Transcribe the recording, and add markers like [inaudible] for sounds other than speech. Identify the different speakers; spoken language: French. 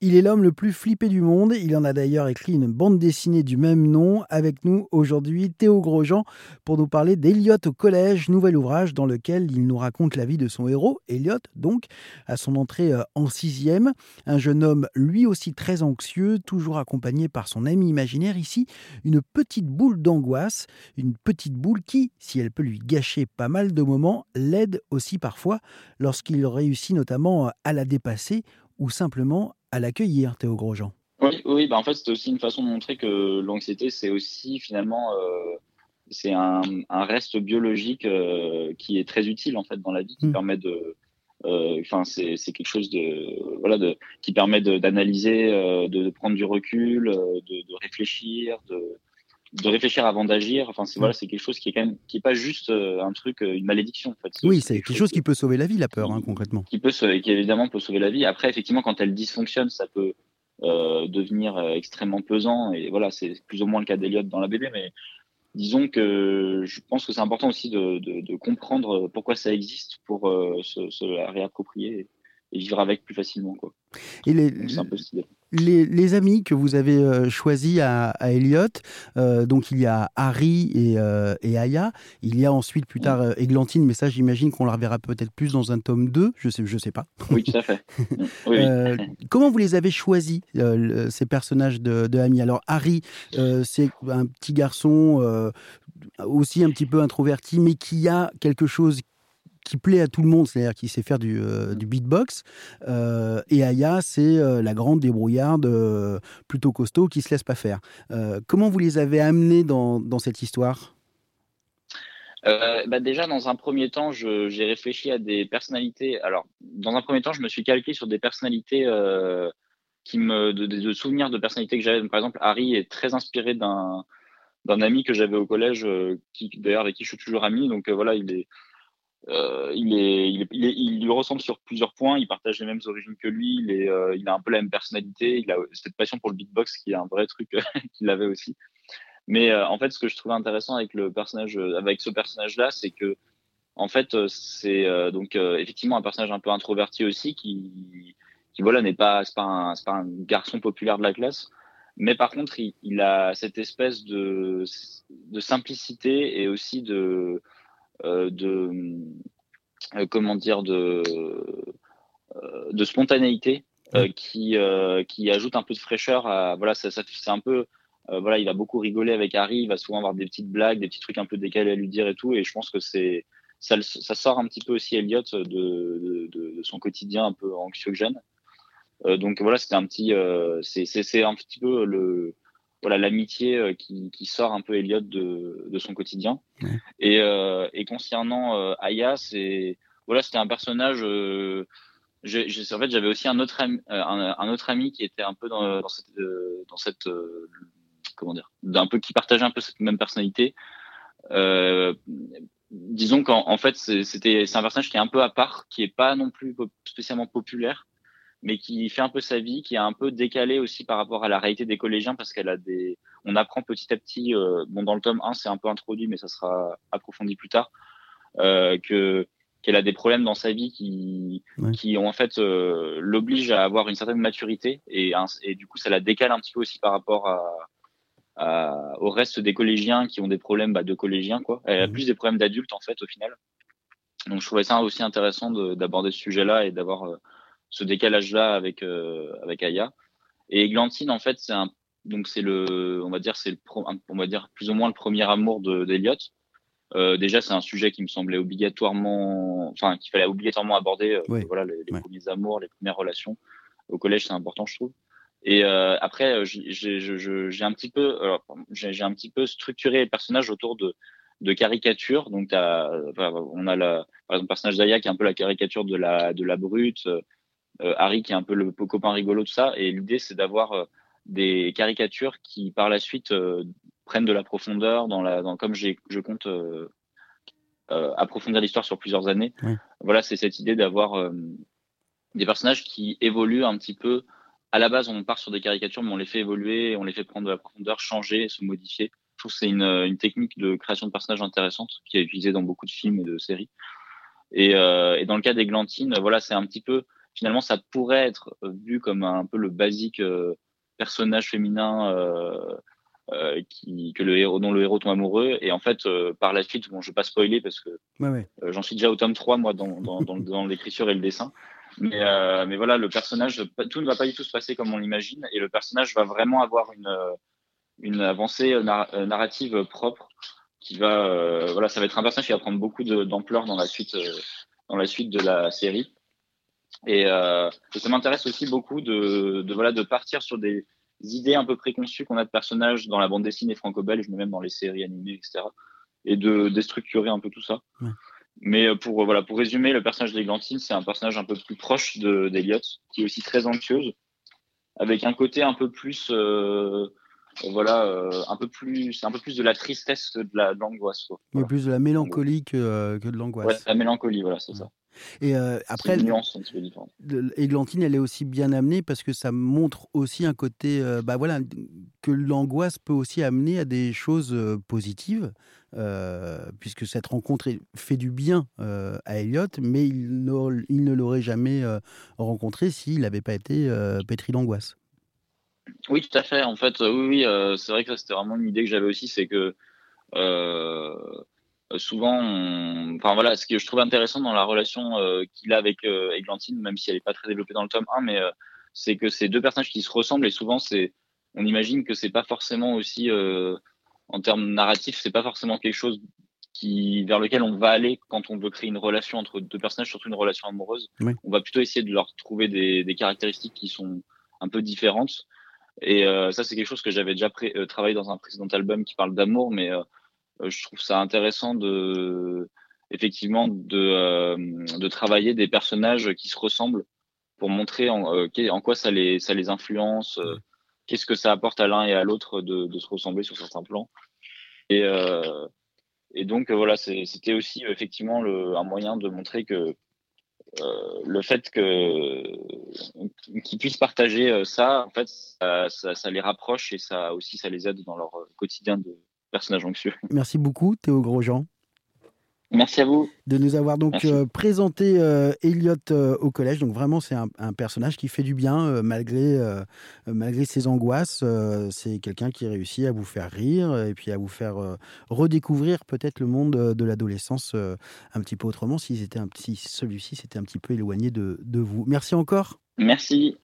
Speaker 1: Il est l'homme le plus flippé du monde. Il en a d'ailleurs écrit une bande dessinée du même nom. Avec nous aujourd'hui, Théo Grosjean, pour nous parler d'Eliot au collège, nouvel ouvrage dans lequel il nous raconte la vie de son héros, Elliot, donc, à son entrée euh, en sixième. Un jeune homme, lui aussi très anxieux, toujours accompagné par son ami imaginaire. Ici, une petite boule d'angoisse, une petite boule qui, si elle peut lui gâcher pas mal de moments, l'aide aussi parfois lorsqu'il réussit notamment à la dépasser ou simplement à l'accueillir, Théo Grosjean.
Speaker 2: Oui, oui bah en fait, c'est aussi une façon de montrer que l'anxiété, c'est aussi finalement euh, c'est un, un, reste biologique euh, qui est très utile en fait dans la vie, qui hmm. permet de euh, Enfin, c'est quelque chose de voilà de qui permet d'analyser, de, de, prendre du recul, de, de réfléchir, de de réfléchir avant d'agir. Enfin, c'est voilà, c'est quelque chose qui est quand même qui est pas juste un truc, une malédiction. En fait.
Speaker 1: Oui, c'est quelque chose qui peut sauver la vie, la peur, hein, concrètement.
Speaker 2: Qui peut, qui évidemment peut sauver la vie. Après, effectivement, quand elle dysfonctionne, ça peut euh, devenir extrêmement pesant. Et voilà, c'est plus ou moins le cas d'Eliott dans la BD, mais disons que je pense que c'est important aussi de, de, de, comprendre pourquoi ça existe pour euh, se, se, la réapproprier et, vivre avec plus facilement. Quoi.
Speaker 1: Et les, amis que vous avez euh, choisis à, à Elliot, euh, donc il y a Harry et, euh, et, Aya, il y a ensuite plus tard Églantine, mais ça j'imagine qu'on la reverra peut-être plus dans un tome 2, je sais, je sais pas.
Speaker 2: Oui, tout à fait. [laughs]
Speaker 1: oui, oui. comment vous les avez choisis, ces personnages de, de Ami Alors Harry, c'est un petit garçon aussi un petit peu introverti, mais qui a quelque chose qui plaît à tout le monde, c'est-à-dire qui sait faire du, euh, beatbox. Euh, et Aya, c'est euh, la grande débrouillarde plutôt costaud qui se laisse pas faire. Comment vous les avez amenés dans, cette histoire?
Speaker 2: Bah déjà, dans un premier temps, j'ai réfléchi à des personnalités. Alors, dans un premier temps, je me suis calqué sur des personnalités qui me, de, souvenirs de personnalités que j'avais. Par exemple, Harry est très inspiré d'un d'un ami que j'avais au collège, qui d'ailleurs avec qui je suis toujours ami. Donc voilà, il est euh, il, est, il, est, il, est, il, lui ressemble sur plusieurs points. Il partage les mêmes origines que lui. Il, est, euh, il a un peu la même personnalité. Il a cette passion pour le beatbox qui est un vrai truc [laughs] qu'il avait aussi. Mais euh, en fait, ce que je trouvais intéressant avec le personnage, avec ce personnage-là, c'est que en fait, c'est donc effectivement un personnage un peu introverti aussi, qui, qui voilà n'est pas c'est pas un garçon populaire de la classe, mais par contre, il, a cette espèce de simplicité et aussi de de euh, comment dire de euh, de spontanéité qui qui ajoute un peu de fraîcheur à voilà ça, ça c'est un peu voilà, il va beaucoup rigoler avec Harry, il va souvent avoir des petites blagues, des petits trucs un peu décalés à lui dire et tout. Et je pense que c'est ça, ça sort un petit peu aussi Elliot de, de, de, de son quotidien un peu anxiogène. Euh, donc voilà, c'était un petit, euh, c'est un petit peu le voilà l'amitié euh, qui, qui, sort un peu Elliot de, de son quotidien. Ouais. Et, euh, et, concernant euh, Aya, c'est voilà, c'était un personnage. Euh, je, je, en fait, j'avais aussi un autre ami, euh, un, un, autre ami qui était un peu dans, dans cette, dans cette comment dire, d'un peu qui partageait un peu cette même personnalité. disons qu'en en fait, c'était c'est un personnage qui est un peu à part, qui est pas non plus spécialement populaire mais qui fait un peu sa vie, qui est un peu décalé aussi par rapport à la réalité des collégiens parce qu'elle a des, on apprend petit à petit, euh, bon dans le tome 1 c'est un peu introduit mais ça sera approfondi plus tard, euh, que qu'elle a des problèmes dans sa vie qui, ouais. qui ont en fait euh, l'oblige à avoir une certaine maturité et, et du coup ça la décale un petit peu aussi par rapport à, à au reste des collégiens qui ont des problèmes bah, de collégiens quoi. Elle a mmh. plus des problèmes d'adultes en fait au final. Donc je trouvais ça aussi intéressant d'aborder ce sujet-là et d'avoir euh, ce décalage-là avec euh, avec Aya. Et Eglantine, en fait, c'est un donc c'est le, on va dire, c'est le, on va dire plus ou moins le premier amour d'Eliot. Euh, déjà, c'est un sujet qui me semblait obligatoirement, enfin, qu'il fallait obligatoirement aborder. Euh, oui. Voilà, les, premiers amours, les premières relations au collège, c'est important, je trouve. Et euh, après, j'ai un petit peu, j'ai un petit peu structuré les personnages autour de de caricatures. Donc, as, on a la, par exemple, le personnage d'Aya qui est un peu la caricature de la de la brute euh, Harry qui est un peu le copain rigolo de ça. Et l'idée, c'est d'avoir euh, des caricatures qui, par la suite, euh, prennent de la profondeur dans la, dans, comme j'ai, je compte euh, approfondir l'histoire sur plusieurs années. Oui. Voilà, c'est cette idée d'avoir euh, des personnages qui évoluent un petit peu. À la base, on part sur des caricatures, mais on les fait évoluer, on les fait prendre de la profondeur, changer, se modifier. Je trouve que c'est une, une, technique de création de personnages intéressante qui est utilisée dans beaucoup de films et de séries. Et, euh, et dans le cas d'Églantine, voilà, c'est un petit peu finalement, ça pourrait être vu comme un peu le basique personnage féminin euh, qui, que le héros, dont le héros tombe amoureux. Et en fait, euh, par la suite, bon, je vais pas spoiler parce que euh, j'en suis déjà au tome 3, moi, dans, dans, dans, dans l'écriture et le dessin. Mais, mais voilà, le personnage, tout ne va pas du tout se passer comme on l'imagine. Et le personnage va vraiment avoir une, une avancée narrative propre qui va, voilà, ça va être un personnage qui va prendre beaucoup d'ampleur dans la suite, dans la suite de la série. Et, et ça m'intéresse aussi beaucoup de, de, voilà, de partir sur des, idées un peu préconçues qu'on a de personnages dans la bande dessinée franco-belge, mais même dans les séries animées, etc. Et de déstructurer un peu tout ça. Mais euh, pour, voilà, pour résumer, le personnage d'Eglantine, c'est un personnage un peu plus proche d'Eliot, qui est aussi très anxieuse, avec un côté un peu plus, euh, voilà, euh, un peu plus, c'est un peu plus de la tristesse que de l'angoisse.
Speaker 1: La, plus de la mélancolie que, que de l'angoisse.
Speaker 2: Ouais, la mélancolie, voilà, c'est ça.
Speaker 1: Et euh, après, Églantine, elle est aussi bien amenée parce que ça montre aussi un côté, euh, bah voilà, que l'angoisse peut aussi amener à des choses euh, positives, puisque cette rencontre fait du bien à Elliot, mais il, ne l'aurait jamais rencontré s'il n'avait pas été pétri d'angoisse.
Speaker 2: Oui, tout à fait. En fait, oui, oui c'est vrai que c'était vraiment une idée que j'avais aussi, c'est que euh, souvent, enfin voilà, ce que je trouve intéressant dans la relation euh, qu'il a avec euh, Églantine, même si elle n'est pas très développée dans le tome 1, mais c'est que c'est deux personnages qui se ressemblent et souvent c'est, on imagine que c'est pas forcément aussi en termes narratifs, c'est pas forcément quelque chose qui vers lequel on va aller quand on veut créer une relation entre deux personnages, surtout une relation amoureuse. On va plutôt essayer de leur trouver des, des, caractéristiques qui sont un peu différentes. Et ça, c'est quelque chose que j'avais déjà travaillé dans un précédent album qui parle d'amour, mais euh, je trouve ça intéressant de effectivement de, euh, de travailler des personnages qui se ressemblent pour montrer en, euh, en quoi ça les, ça les influence, qu'est-ce que ça apporte à l'un et à l'autre de, de, se ressembler sur certains plans. Et, euh, et donc voilà, c'était aussi effectivement le, un moyen de montrer que euh, le fait que qu'ils puissent partager ça, en fait, ça, ça, ça, les rapproche et ça aussi ça les aide dans leur quotidien de, personnage anxieux. [laughs]
Speaker 1: Merci beaucoup, Théo Grosjean.
Speaker 2: Merci à vous.
Speaker 1: De nous avoir donc euh, présenté euh, Elliot euh, au collège. Donc vraiment, c'est un, personnage qui fait du bien malgré, malgré ses angoisses. c'est quelqu'un qui réussit à vous faire rire et puis à vous faire redécouvrir peut-être le monde de l'adolescence un petit peu autrement si, un, si celui-ci s'était un petit peu éloigné de, de vous. Merci encore.
Speaker 2: Merci.